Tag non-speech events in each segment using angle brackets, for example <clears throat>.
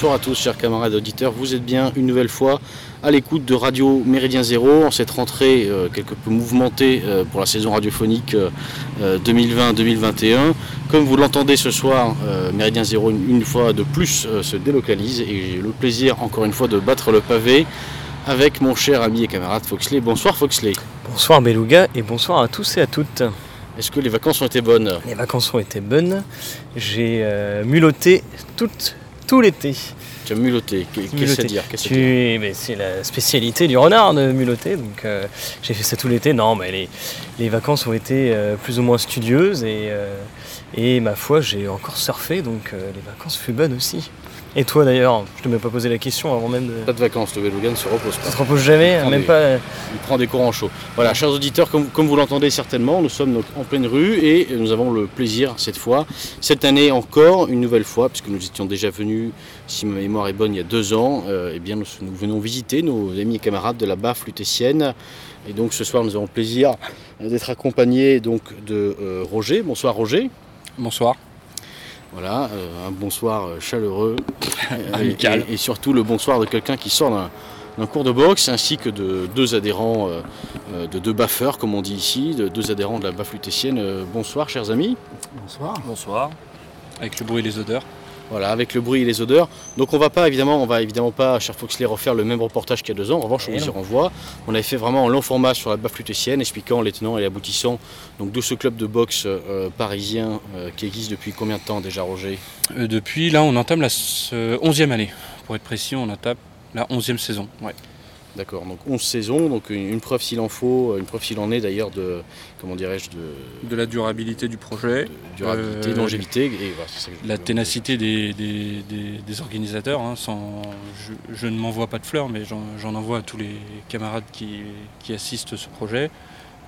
bonsoir à tous, chers camarades auditeurs. Vous êtes bien une nouvelle fois à l'écoute de Radio Méridien Zéro en cette rentrée euh, quelque peu mouvementée euh, pour la saison radiophonique 2020-2021. Comme vous l'entendez ce soir, Méridien Zéro une, fois de plus se délocalise et j'ai le plaisir encore une fois de battre le pavé avec mon cher ami et camarade Foxley. Bonsoir Foxley. Bonsoir Beluga et bonsoir à tous et à toutes. Est-ce que les vacances ont été bonnes? Les vacances ont été bonnes. J'ai mulotté toute tout l'été. Tu as mulotté, qu'est-ce à dire? C'est la spécialité du renard de mulotter, donc euh, j'ai fait ça tout l'été. Non, mais les, vacances ont été euh, plus ou moins studieuses et, euh, et ma foi, j'ai encore surfé, donc les vacances furent bonnes aussi. Et toi d'ailleurs, je ne t'ai même pas posé la question avant même de. Pas de vacances, le Velogan ne se repose pas. Ça se repose jamais, même pas. Il prend des courants chauds. Voilà, chers auditeurs, comme, vous l'entendez certainement, nous sommes en pleine rue et nous avons le plaisir cette fois, cette année encore, une nouvelle fois, puisque nous étions déjà venus, si ma mémoire est bonne, il y a deux ans, euh, eh bien nous, venons visiter nos amis et camarades de la baffe lutétienne. Et donc ce soir, nous avons le plaisir d'être accompagnés donc de euh, Roger. Bonsoir Roger. Bonsoir. Voilà, euh, un bonsoir euh, chaleureux, <laughs> amical. Et, surtout le bonsoir de quelqu'un qui sort d'un cours de boxe, ainsi que de deux adhérents, euh, de deux baffeurs, comme on dit ici, de deux adhérents de la baffe lutétienne. bonsoir, chers amis. Bonsoir. Bonsoir. Avec le bruit et les odeurs. Voilà, avec le bruit et les odeurs. Donc on va pas évidemment, on va évidemment pas, cher Foxley, refaire le même reportage qu'il y a deux ans. En revanche, on vous y renvoie. On avait fait vraiment un long format sur la baffe lutétienne, expliquant les tenants et les aboutissants donc, de ce club de boxe euh, parisien euh, qui existe depuis combien de temps déjà, Roger? Euh, Depuis là, on entame la 11e année. Pour être précis, on entame la 11e saison. Ouais. D'accord, donc 11 saisons, donc une, preuve s'il en faut, une preuve s'il en est d'ailleurs de, comment dirais-je, de... De la durabilité du projet. durabilité, euh, longévité. Et, la ténacité des, des, organisateurs. Hein, sans, je, ne m'envoie pas de fleurs, mais j'en envoie à tous les camarades qui, qui assistent ce projet.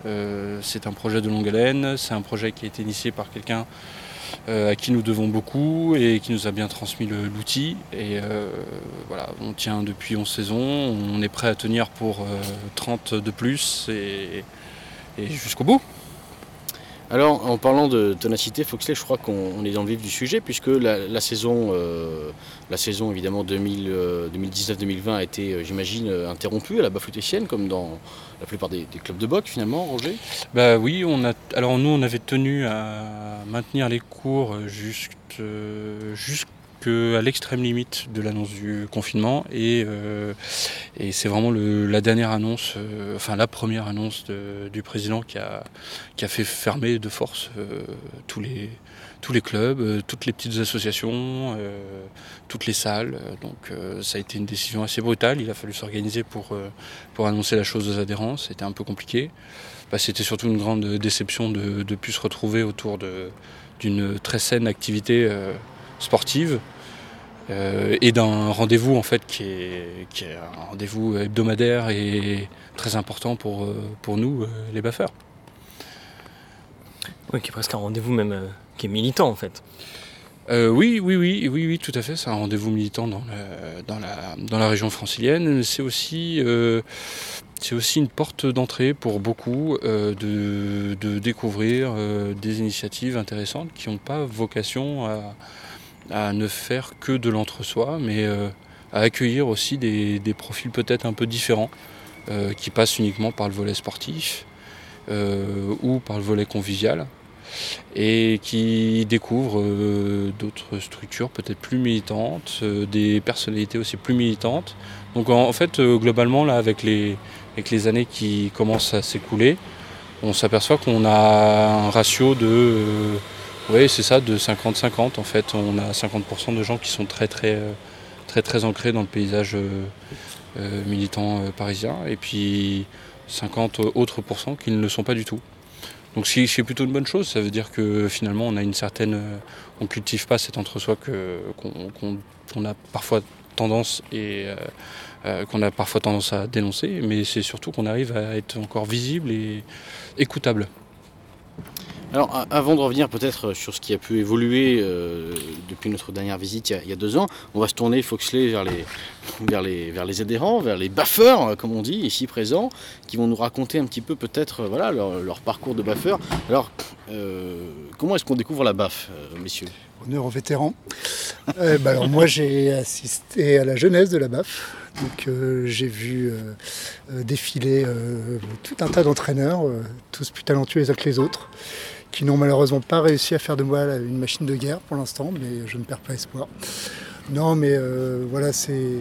Euh, c'est un projet de longue haleine, c'est un projet qui a été initié par quelqu'un à qui nous devons beaucoup et qui nous a bien transmis l'outil. Et euh, voilà, on tient depuis 11 saisons, on est prêt à tenir pour 30 euh, de plus et, jusqu'au bout. Alors, en parlant de ténacité, Foxley, je crois qu'on est dans le vif du sujet, puisque la, saison, la saison évidemment 2019-2020 a été, j'imagine, interrompue à la Baflutétienne, comme dans la plupart des, clubs de boxe finalement, Roger? Bah oui, on a, alors nous on avait tenu à maintenir les cours jusqu'à l'extrême limite de l'annonce du confinement et, euh, c'est vraiment la dernière annonce, euh, enfin la première annonce du président qui a, fait fermer de force euh, tous les clubs, toutes les petites associations, toutes les salles. Donc ça a été une décision assez brutale. Il a fallu s'organiser pour, pour annoncer la chose aux adhérents. C'était un peu compliqué. Bah, c'était surtout une grande déception de ne plus se retrouver autour d'une très saine activité sportive. Et d'un rendez-vous en fait qui est, qui est un rendez-vous hebdomadaire et très important pour, pour nous, les baffeurs. Oui, qui est presque un rendez-vous même qui est militant en fait. Euh, oui, oui, oui, oui, oui, tout à fait. C'est un rendez-vous militant dans, dans, la, dans la région francilienne. C'est aussi, euh, aussi une porte d'entrée pour beaucoup euh, de, de, découvrir des initiatives intéressantes qui n'ont pas vocation à, à, ne faire que de l'entre-soi, mais à accueillir aussi des, profils peut-être un peu différents, qui passent uniquement par le volet sportif ou par le volet convivial et qui découvrent euh, d'autres structures peut-être plus militantes, euh, des personnalités aussi plus militantes. Donc en, fait, euh, globalement, là, avec les, avec les années qui commencent à s'écouler, on s'aperçoit qu'on a un ratio de, oui, c'est ça, de 50-50 en fait. On a 50% de gens qui sont très très très très ancrés dans le paysage militant parisien, et puis 50 autres pourcents qui ne le sont pas du tout. Donc c'est plutôt une bonne chose, ça veut dire que finalement on a une certaine. Euh, on cultive pas cet entre-soi qu'on a parfois tendance et euh, euh, qu'on a parfois tendance à dénoncer, mais c'est surtout qu'on arrive à être encore visible et écoutable. Alors avant de revenir peut-être sur ce qui a pu évoluer euh, depuis notre dernière visite il y, a, deux ans, on va se tourner Foxley vers les, <laughs> adhérents, vers les baffeurs comme on dit ici présents, qui vont nous raconter un petit peu peut-être voilà, leur, parcours de baffeur. Alors euh, comment est-ce qu'on découvre la baffe, euh, messieurs? Honneur aux vétérans. bah alors moi j'ai assisté à la jeunesse de la baffe. Donc j'ai vu défiler tout un tas d'entraîneurs, tous plus talentueux les uns que les autres qui n'ont malheureusement pas réussi à faire de moi une machine de guerre pour l'instant, mais je ne perds pas espoir. Non, mais euh, voilà, c'est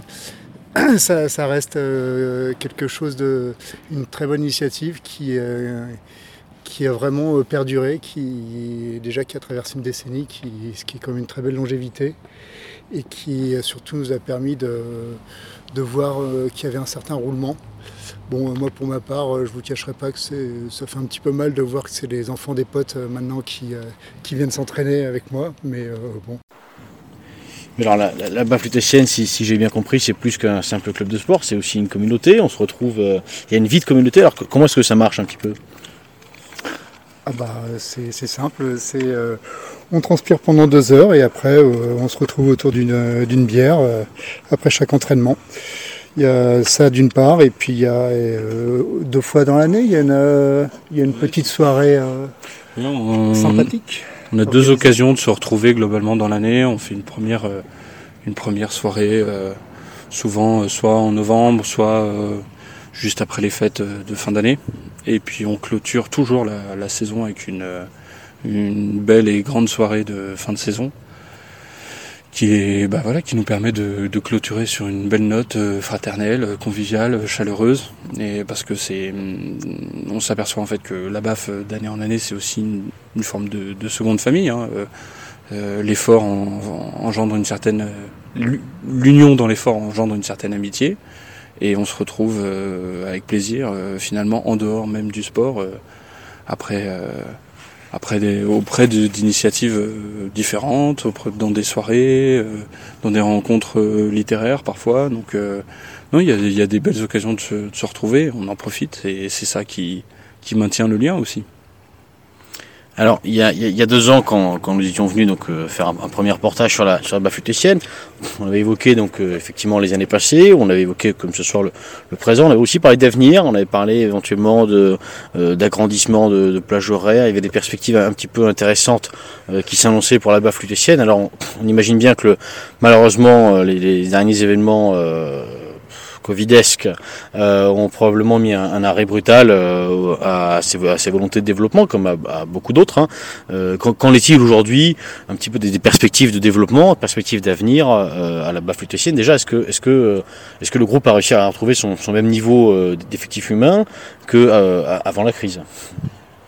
<clears throat> ça, reste euh, quelque chose de une très bonne initiative qui euh, qui a vraiment perduré, qui déjà qui a traversé une décennie, qui, ce qui est comme une très belle longévité et qui surtout nous a permis de, de voir qu'il y avait un certain roulement Bon, euh, moi pour ma part, euh, je vous cacherai pas que ça fait un petit peu mal de voir que c'est les enfants des potes euh, maintenant qui, qui viennent s'entraîner avec moi, mais bon. Mais alors la, la, la si j'ai bien compris, c'est plus qu'un simple club de sport, c'est aussi une communauté. On se retrouve, il y a une vie de communauté. Alors comment est-ce que ça marche un petit peu? Ah bah, c'est simple, c'est on transpire pendant deux heures et après on se retrouve autour d'une bière après chaque entraînement. Il y a ça d'une part, et puis il y a euh, deux fois dans l'année, il, y a une, euh, il y a une petite soirée euh, sympathique. On a deux occasions de se retrouver globalement dans l'année. On fait une première, une première soirée, souvent soit en novembre, soit juste après les fêtes de fin d'année. Et puis on clôture toujours la, saison avec une, une belle et grande soirée de fin de saison qui est bah voilà qui nous permet de, clôturer sur une belle note euh, fraternelle, euh, conviviale, euh, chaleureuse et parce que c'est mm, on s'aperçoit en fait que la baffe d'année en année c'est aussi une, forme de, de, seconde famille hein. euh, l'effort engendre une certaine l'union dans l'effort engendre une certaine amitié et on se retrouve avec plaisir finalement en dehors même du sport après après des, auprès d'initiatives euh, différentes, dans des soirées, euh, dans des rencontres euh, littéraires parfois. Donc non, il y a, y a, des belles occasions de se, de se, retrouver, on en profite et c'est ça qui, qui maintient le lien aussi. Alors, il y, a, deux ans, quand, nous étions venus donc, euh, faire un, premier reportage sur la, sur la on avait évoqué donc, euh, effectivement les années passées, on avait évoqué comme ce soir le, présent, on avait aussi parlé d'avenir, on avait parlé éventuellement de, euh, d'agrandissement de, de plages horaires, il y avait des perspectives un petit peu intéressantes qui s'annonçaient pour la baffe. Alors, on, imagine bien que malheureusement, les derniers événements covidesques euh, ont probablement mis un, arrêt brutal euh, à, ces, volontés de développement, comme à, beaucoup d'autres. Hein. Euh, qu'en est-il aujourd'hui? Un petit peu des, perspectives de développement, perspectives d'avenir à la baffe. Déjà, est-ce que, est-ce que, est-ce que le groupe a réussi à retrouver son, même niveau d'effectifs humains que avant la crise?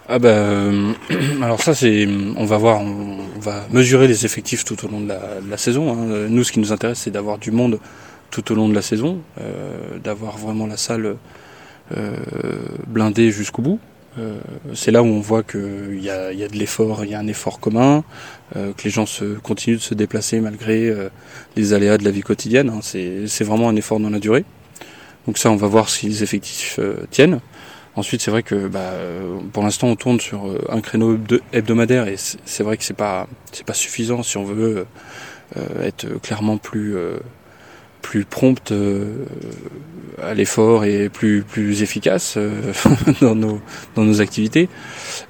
Ah bah, <clears throat> alors ça c'est, on va voir, on, va mesurer les effectifs tout au long de la, saison. Hein. Nous, ce qui nous intéresse, c'est d'avoir du monde tout au long de la saison, euh, d'avoir vraiment la salle euh, blindée jusqu'au bout. Euh, c'est là où on voit qu'il y y a de l'effort, il y a un effort commun, que les gens se, continuent de se déplacer malgré les aléas de la vie quotidienne. Hein. C'est vraiment un effort dans la durée. Donc ça, on va voir si les effectifs tiennent. Ensuite, c'est vrai que bah, pour l'instant, on tourne sur un créneau hebdomadaire et c'est vrai que c'est pas c'est pas suffisant si on veut être clairement plus plus prompte euh, à l'effort et plus plus efficace euh, <laughs> dans nos dans nos activités.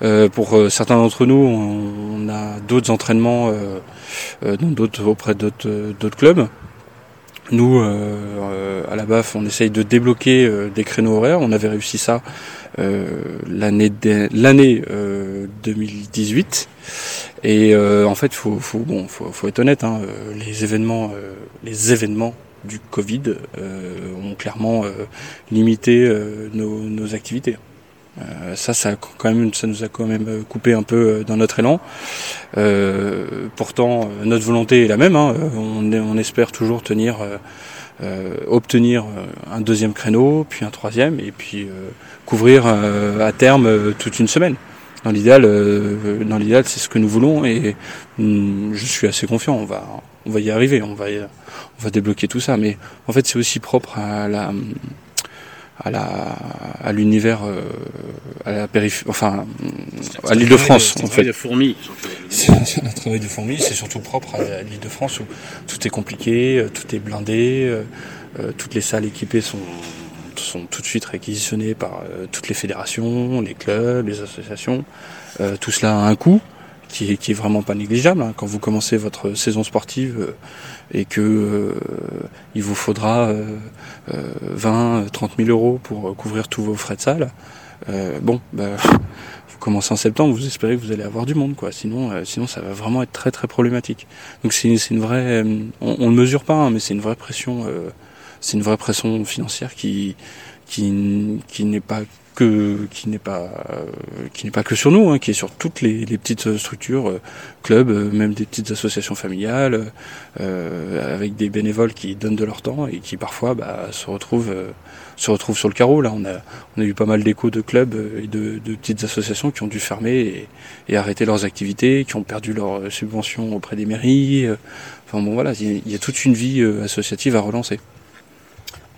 Euh, pour certains d'entre nous, on, a d'autres entraînements d'autres auprès d'autres d'autres clubs. Nous, à la BAF, on essaye de débloquer des créneaux horaires. On avait réussi ça l'année l'année 2018. Et en fait, faut, faut, bon, faut, faut être honnête. Hein, les événements, les événements du Covid euh, ont clairement euh, limité euh, nos, activités. ça, ça, quand même, ça nous a quand même coupé un peu dans notre élan. pourtant, notre volonté est la même. Hein. On, on, espère toujours tenir, obtenir un deuxième créneau, puis un troisième, et puis couvrir à terme toute une semaine. Dans l'idéal, dans l'idéal, c'est ce que nous voulons, et mm, je suis assez confiant. On va, on va y arriver. On va, on va débloquer tout ça. Mais en fait, c'est aussi propre à la à la à l'univers euh, à la périphérie enfin à l'île de France. En fait. de fourmis. C'est un travail de fourmis, c'est surtout propre à l'île de France où tout est compliqué, tout est blindé, toutes les salles équipées sont sont tout de suite réquisitionnés par euh, toutes les fédérations, les clubs, les associations. Euh, tout cela a un coût qui est, qui est vraiment pas négligeable. Hein. Quand vous commencez votre saison sportive euh, et que il vous faudra 20, 30 000 euros pour couvrir tous vos frais de salle, bon, bah, <laughs> vous commencez en septembre, vous espérez que vous allez avoir du monde, quoi. Sinon, sinon ça va vraiment être très très problématique. Donc c'est une vraie, on, on le mesure pas, hein, mais c'est une vraie pression c'est une vraie pression financière qui, qui, qui n'est pas que qui n'est pas qui n'est pas que sur nous, hein, qui est sur toutes les, les petites structures, euh, clubs, euh, même des petites associations familiales, euh, avec des bénévoles qui donnent de leur temps et qui parfois bah, se retrouvent se retrouvent sur le carreau. Là, on a on a eu pas mal d'échos de clubs et de, de, petites associations qui ont dû fermer et, et, arrêter leurs activités, qui ont perdu leurs subventions auprès des mairies. Enfin bon voilà, il y a toute une vie associative à relancer.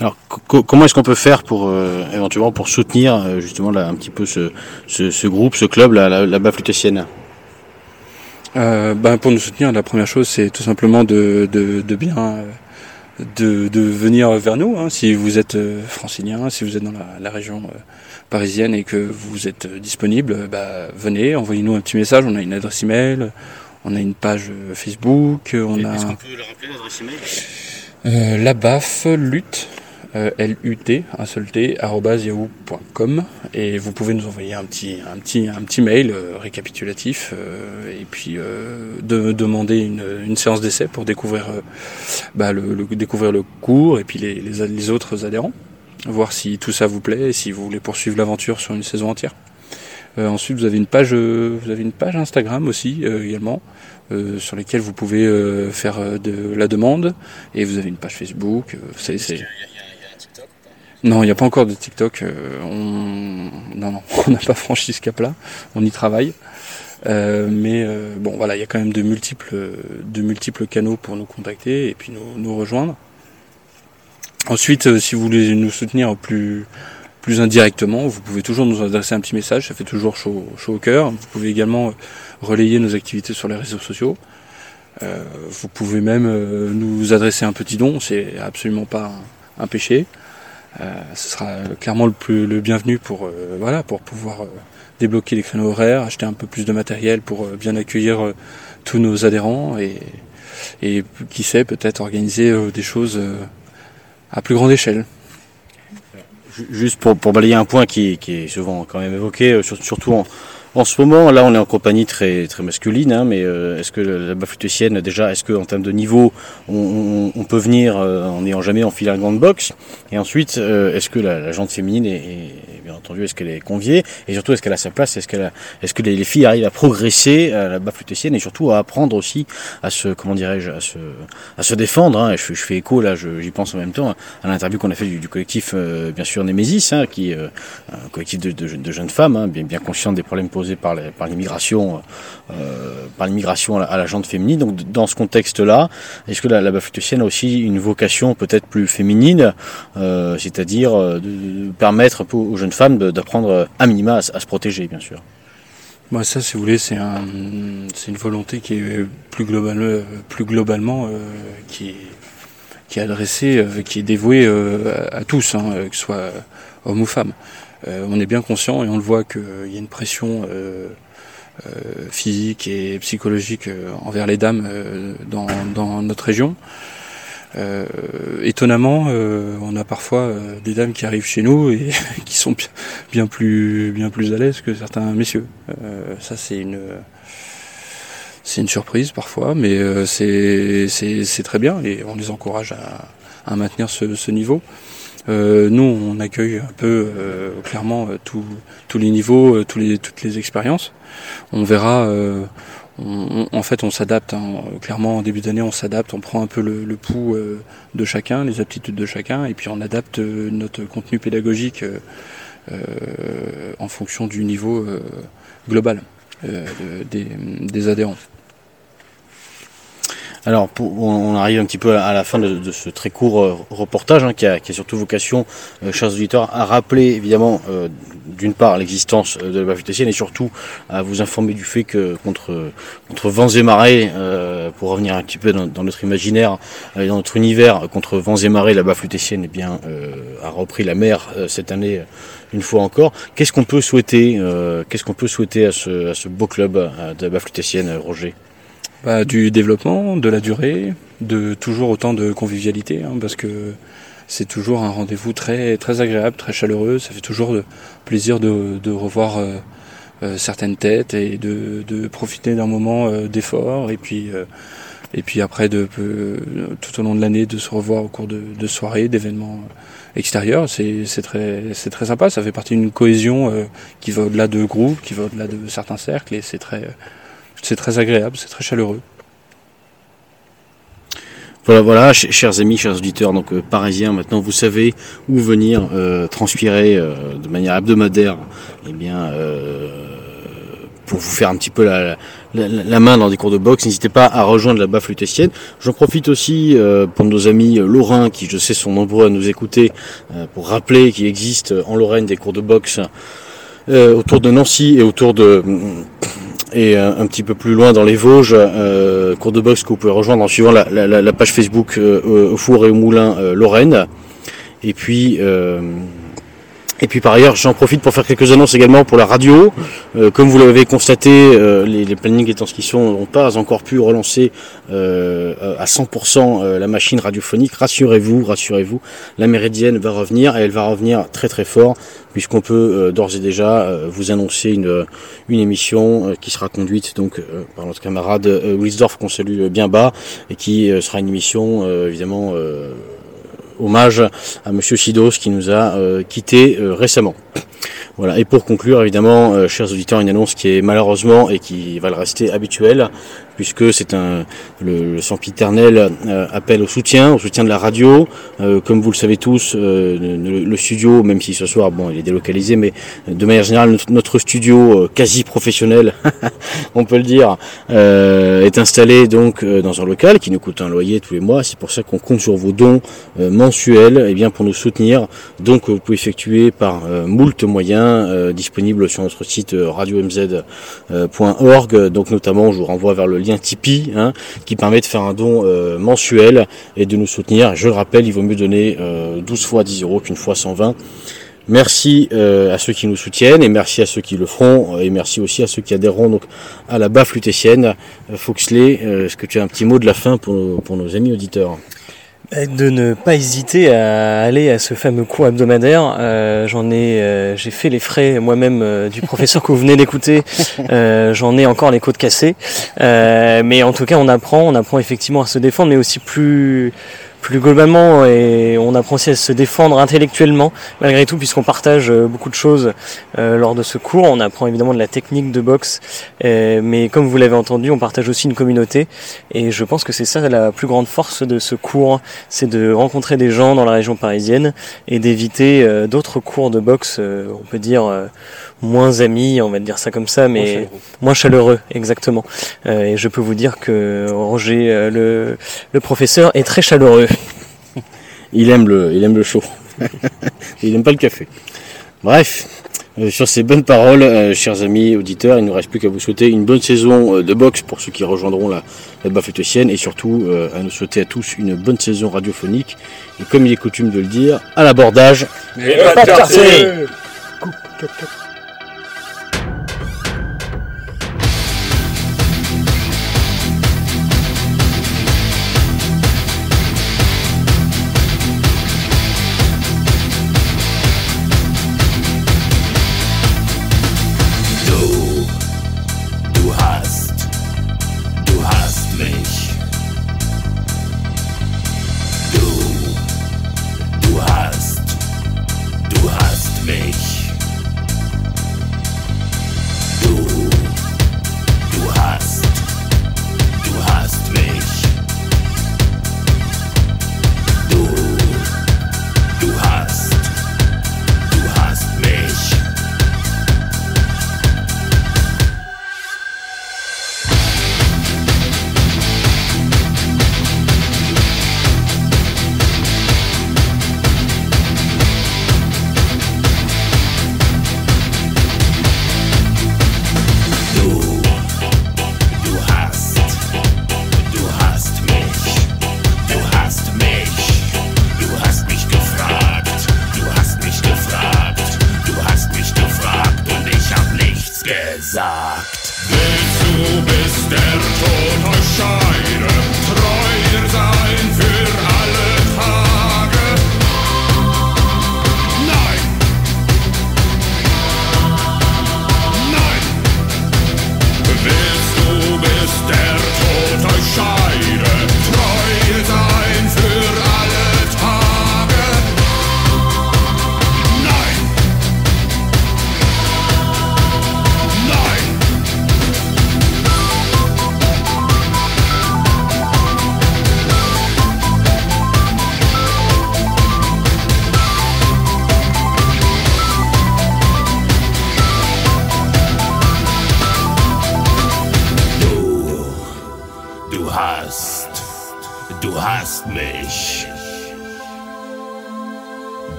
Alors, comment est-ce qu'on peut faire pour euh, éventuellement pour soutenir euh, justement là, un petit peu ce, ce, groupe, ce club, la, la, la euh, ben, Pour nous soutenir, la première chose, c'est tout simplement de, de, de bien de, de, venir vers nous. Hein. Si vous êtes francilien, si vous êtes dans la, la région parisienne et que vous êtes disponible, bah, venez, envoyez-nous un petit message. On a une adresse email, on a une page Facebook. On a... Est-ce qu'on peut le rappeler l'adresse email? Euh, La BAF lutte euh, L-U-T, un seul T, yahoo.com. Et vous pouvez nous envoyer un petit, un petit, un petit mail euh, récapitulatif euh, et puis de, demander une, une séance d'essai pour découvrir, bah, le, découvrir le cours et puis les, les, les, autres adhérents. Voir si tout ça vous plaît et si vous voulez poursuivre l'aventure sur une saison entière. ensuite, vous avez une page, vous avez une page Instagram aussi également. Euh, sur lesquelles vous pouvez euh, faire de la demande et vous avez une page Facebook. c'est, non, il n'y a pas encore de TikTok. Euh, on... Non, non, <laughs> on n'a pas franchi ce cap-là. On y travaille. Euh, mais euh, bon, voilà, il y a quand même de multiples, de multiples canaux pour nous contacter et puis nous, nous rejoindre. Ensuite, si vous voulez nous soutenir plus, plus indirectement, vous pouvez toujours nous adresser un petit message, ça fait toujours chaud, chaud au cœur. Vous pouvez également relayer nos activités sur les réseaux sociaux. vous pouvez même nous adresser un petit don, c'est absolument pas un péché. Euh, ce sera clairement le, plus, le bienvenu pour, euh, voilà, pour pouvoir euh, débloquer les créneaux horaires, acheter un peu plus de matériel pour bien accueillir tous nos adhérents et, et qui sait peut-être organiser des choses à plus grande échelle. Juste pour, pour balayer un point qui, qui, est souvent quand même évoqué, surtout en, en ce moment, là, on est en compagnie très, très masculine, hein, mais euh, est-ce que la Baflutétienne, déjà, est-ce qu'en termes de niveau, on, on, peut venir euh, en n'ayant jamais enfilé un gant de boxe? Et ensuite, euh, est-ce que la, la jante féminine est, est, bien entendu, est-ce qu'elle est conviée? Et surtout, est-ce qu'elle a sa place? Est-ce qu'elle est-ce que les, les, filles arrivent à progresser à la Baflutétienne et surtout à apprendre aussi à se, comment dirais-je, à se, à se défendre hein, je, je, fais écho, là, j'y pense en même temps, à l'interview qu'on a fait du, du collectif, bien sûr, Némésis, hein, qui un collectif de, de, jeunes femmes, hein, bien, bien conscientes des problèmes posés par l'immigration euh, par à, la jante féminine. Donc dans ce contexte-là, est-ce que la, la a aussi une vocation peut-être plus féminine, euh, c'est-à-dire euh, de, permettre aux jeunes femmes d'apprendre à minima à, se protéger, bien sûr? Moi, ça, si vous voulez, c'est un, une volonté qui est plus, plus globalement qui, est, qui est adressée, qui est dévouée à, tous, hein, que ce soit hommes ou femmes. Euh, on est bien conscient et on le voit qu'il y a une pression euh, euh, physique et psychologique envers les dames dans, notre région. étonnamment, on a parfois des dames qui arrivent chez nous et <laughs> qui sont bien, plus bien plus à l'aise que certains messieurs. ça, c'est une c'est une surprise parfois, mais c'est c'est très bien et on les encourage à, maintenir ce niveau. Euh, nous, on accueille un peu euh, clairement euh, tous les niveaux, tous les, toutes les expériences. On verra. en fait, on s'adapte. Hein. Clairement, en début d'année, on s'adapte. On prend un peu le, le pouls de chacun, les aptitudes de chacun, et puis on adapte notre contenu pédagogique en fonction du niveau global des, des adhérents. Alors, on arrive un petit peu à la fin de, ce très court euh, reportage, hein, qui, a, surtout vocation, euh, chers auditeurs, à rappeler évidemment euh, d'une part l'existence de la baffe et surtout à vous informer du fait que contre, contre vents et marées, pour revenir un petit peu dans, notre imaginaire, dans notre univers, contre vents et marées, la baffe lutétienne eh bien, a repris la mer cette année une fois encore. Qu'est-ce qu'on peut souhaiter, qu'est-ce qu'on peut souhaiter à ce, à ce beau club de la baffe lutétienne, Roger? Bah, Du développement, de la durée, de toujours autant de convivialité, hein, parce que c'est toujours un rendez-vous très, très agréable, très chaleureux. Ça fait toujours plaisir de, revoir euh, euh, certaines têtes et de, profiter d'un moment euh, d'effort. Et puis, et puis après, de, tout au long de l'année, de se revoir au cours de, soirées, d'événements extérieurs. C'est très, très sympa. Ça fait partie d'une cohésion qui va au-delà de groupes, qui va au-delà de certains cercles. Et c'est très, très agréable, c'est très chaleureux. Voilà, voilà, chers amis, chers auditeurs, donc euh, parisiens, maintenant vous savez où venir euh, transpirer euh, de manière hebdomadaire, eh bien, pour vous faire un petit peu la, main dans des cours de boxe, n'hésitez pas à rejoindre la baffe lutétienne. J'en profite aussi pour nos amis lorrains, qui je sais sont nombreux à nous écouter, pour rappeler qu'il existe en Lorraine des cours de boxe autour de Nancy et autour de et euh, un petit peu plus loin dans les Vosges, euh, cours de boxe que vous pouvez rejoindre en suivant la, la, la page Facebook euh, au four et au moulin Lorraine. Et puis et puis par ailleurs, j'en profite pour faire quelques annonces également pour la radio. Euh, comme vous l'avez constaté, euh, les, les, plannings étant ce sont, n'ont pas encore pu relancer euh, à 100% la machine radiophonique. Rassurez-vous, rassurez-vous, la Méridienne va revenir et elle va revenir très très fort puisqu'on peut d'ores et déjà vous annoncer une, une émission qui sera conduite donc par notre camarade Wilsdorf qu'on salue bien bas et qui sera une émission évidemment hommage à Monsieur Sidos qui nous a euh, quitté euh, récemment. Voilà. Et pour conclure, évidemment, euh, chers auditeurs, une annonce qui est malheureusement et qui va le rester habituelle, puisque c'est un le, le sempiternel euh, appel au soutien, au soutien de la radio. Euh, comme vous le savez tous, euh, le, studio, même si ce soir, bon, il est délocalisé, mais de manière générale, notre, studio quasi professionnel, <laughs> on peut le dire, est installé donc dans un local qui nous coûte un loyer tous les mois. C'est pour ça qu'on compte sur vos dons mensuels, et eh bien pour nous soutenir. Donc, vous pouvez effectuer par moult moyens disponibles sur notre site radio-mz.org. Donc, notamment, je vous renvoie vers le lien Tipeee, hein, qui permet de faire un don euh, mensuel et de nous soutenir. Je le rappelle, il vaut mieux donner 12 euh, fois 10 euros qu'une fois 120. Merci euh, à ceux qui nous soutiennent et merci à ceux qui le feront et merci aussi à ceux qui adhéreront donc à la baffe lutétienne. Foxley, est-ce que tu as un petit mot de la fin pour pour nos amis auditeurs? De ne pas hésiter à aller à ce fameux cours hebdomadaire. Euh, j'en ai, euh, j'ai fait les frais moi-même euh, du <laughs> professeur que vous venez d'écouter. J'en ai encore les côtes cassées, mais en tout cas, on apprend, on apprend effectivement à se défendre, mais aussi plus plus globalement et on apprend aussi à se défendre intellectuellement malgré tout puisqu'on partage euh, beaucoup de choses euh, lors de ce cours. On apprend évidemment de la technique de boxe, euh, mais comme vous l'avez entendu, on partage aussi une communauté et je pense que c'est ça la plus grande force de ce cours, c'est de rencontrer des gens dans la région parisienne et d'éviter d'autres cours de boxe, on peut dire moins amis, on va dire ça comme ça, mais moins chaleureux, exactement. Euh, et je peux vous dire que Roger, euh, le, le professeur, est très chaleureux. <laughs> il aime le, il aime le chaud. <laughs> il n'aime pas le café. Bref, euh, sur ces bonnes paroles, chers amis auditeurs, il ne nous reste plus qu'à vous souhaiter une bonne saison de boxe pour ceux qui rejoindront la, la Bafetosienne et surtout à nous souhaiter à tous une bonne saison radiophonique. Et comme il est coutume de le dire, à l'abordage. Mais pas de hast